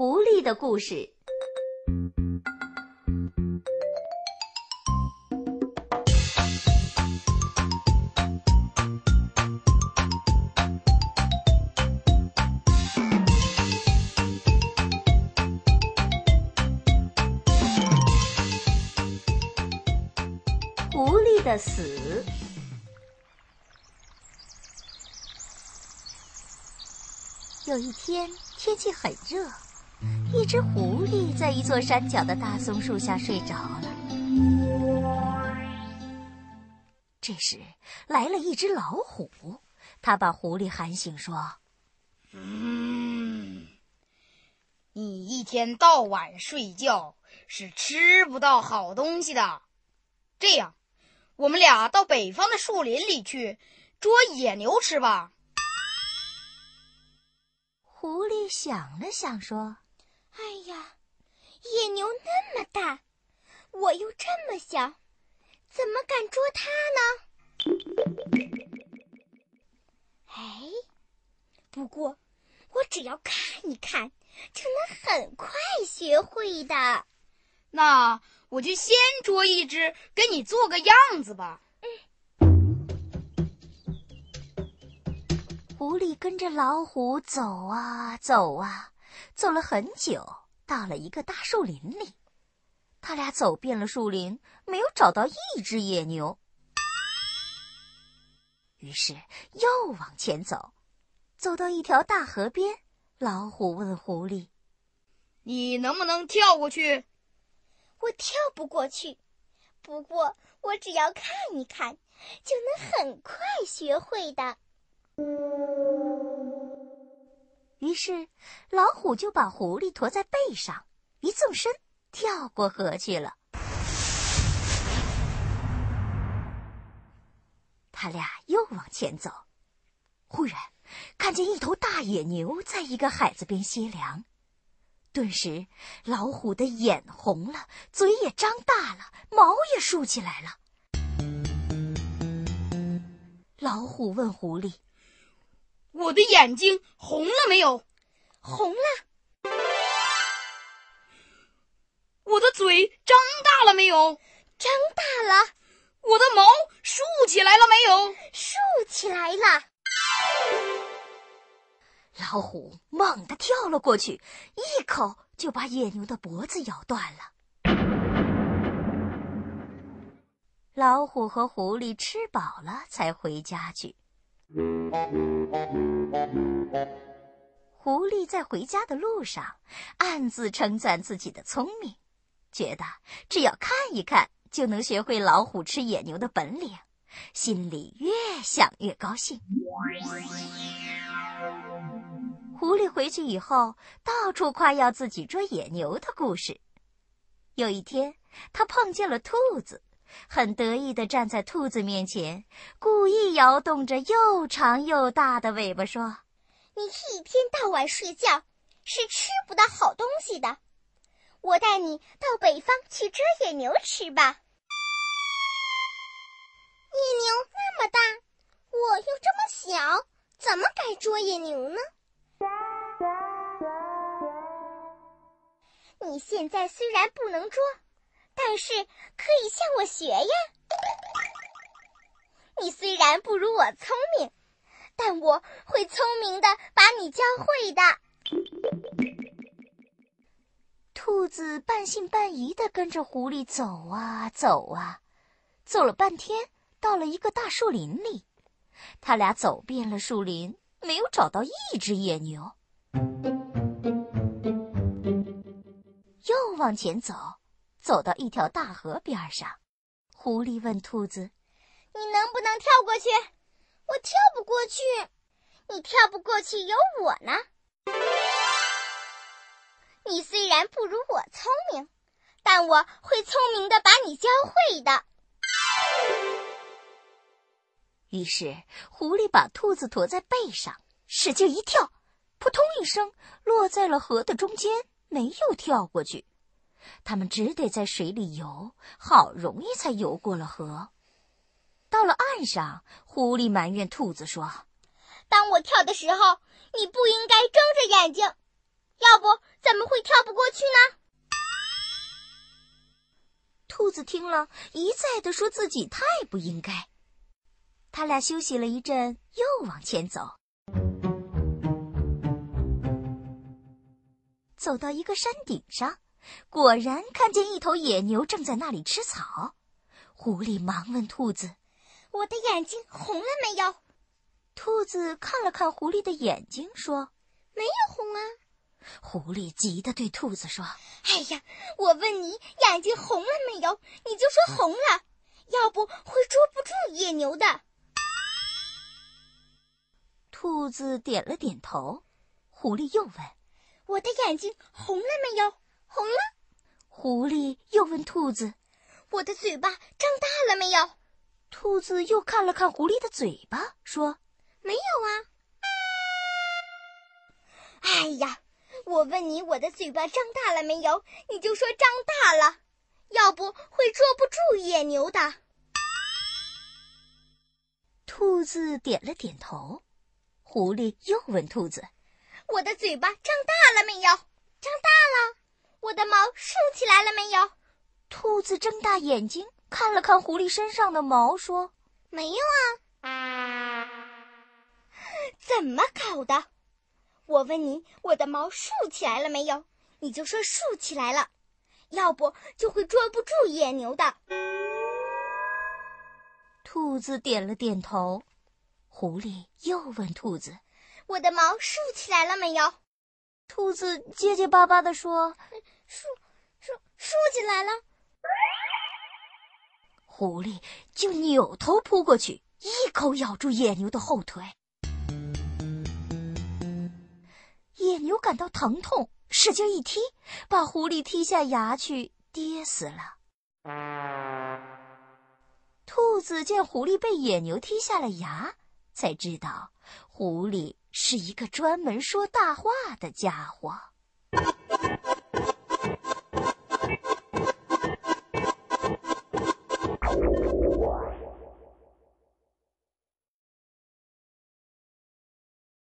狐狸的故事。狐狸的死。有一天，天气很热，一只狐狸在一座山脚的大松树下睡着了。这时，来了一只老虎，它把狐狸喊醒，说：“嗯，你一天到晚睡觉，是吃不到好东西的。这样，我们俩到北方的树林里去捉野牛吃吧。”狐狸想了想，说：“哎呀，野牛那么大，我又这么小，怎么敢捉它呢？哎，不过我只要看一看，就能很快学会的。那我就先捉一只，给你做个样子吧。”狐狸跟着老虎走啊走啊，走了很久，到了一个大树林里。他俩走遍了树林，没有找到一只野牛。于是又往前走，走到一条大河边，老虎问狐狸：“你能不能跳过去？”“我跳不过去，不过我只要看一看，就能很快学会的。”于是，老虎就把狐狸驮在背上，一纵身跳过河去了。他俩又往前走，忽然看见一头大野牛在一个海子边歇凉。顿时，老虎的眼红了，嘴也张大了，毛也竖起来了。老虎问狐狸。我的眼睛红了没有？红了。我的嘴张大了没有？张大了。我的毛竖起来了没有？竖起来了。老虎猛地跳了过去，一口就把野牛的脖子咬断了。老虎和狐狸吃饱了，才回家去。狐狸在回家的路上，暗自称赞自己的聪明，觉得只要看一看就能学会老虎吃野牛的本领，心里越想越高兴。狐狸回去以后，到处夸耀自己捉野牛的故事。有一天，他碰见了兔子。很得意地站在兔子面前，故意摇动着又长又大的尾巴说：“你一天到晚睡觉，是吃不到好东西的。我带你到北方去捉野牛吃吧。野牛那么大，我又这么小，怎么敢捉野牛呢？你现在虽然不能捉。”但是可以向我学呀！你虽然不如我聪明，但我会聪明的把你教会的。兔子半信半疑的跟着狐狸走啊走啊，走了半天，到了一个大树林里。他俩走遍了树林，没有找到一只野牛。又往前走。走到一条大河边上，狐狸问兔子：“你能不能跳过去？”“我跳不过去。”“你跳不过去，有我呢。”“你虽然不如我聪明，但我会聪明的把你教会的。”于是，狐狸把兔子驮在背上，使劲一跳，扑通一声落在了河的中间，没有跳过去。他们只得在水里游，好容易才游过了河。到了岸上，狐狸埋怨兔子说：“当我跳的时候，你不应该睁着眼睛，要不怎么会跳不过去呢？兔子听了一再的说自己太不应该。他俩休息了一阵，又往前走。走到一个山顶上，果然看见一头野牛正在那里吃草。狐狸忙问兔子：“我的眼睛红了没有？”兔子看了看狐狸的眼睛，说：“没有红啊。”狐狸急得对兔子说：“哎呀，我问你眼睛红了没有，你就说红了，要不会捉不住野牛的。”兔子点了点头。狐狸又问。我的眼睛红了没有？红了。狐狸又问兔子：“我的嘴巴张大了没有？”兔子又看了看狐狸的嘴巴，说：“没有啊。”哎呀，我问你我的嘴巴张大了没有，你就说张大了，要不会捉不住野牛的。兔子点了点头。狐狸又问兔子。我的嘴巴张大了没有？张大了。我的毛竖起来了没有？兔子睁大眼睛看了看狐狸身上的毛，说：“没有啊。”怎么搞的？我问你，我的毛竖起来了没有？你就说竖起来了，要不就会捉不住野牛的。兔子点了点头。狐狸又问兔子。我的毛竖起来了没有？兔子结结巴巴地说：“竖竖竖起来了。”狐狸就扭头扑过去，一口咬住野牛的后腿。野牛感到疼痛，使劲一踢，把狐狸踢下崖去，跌死了。兔子见狐狸被野牛踢下了崖，才知道狐狸。是一个专门说大话的家伙。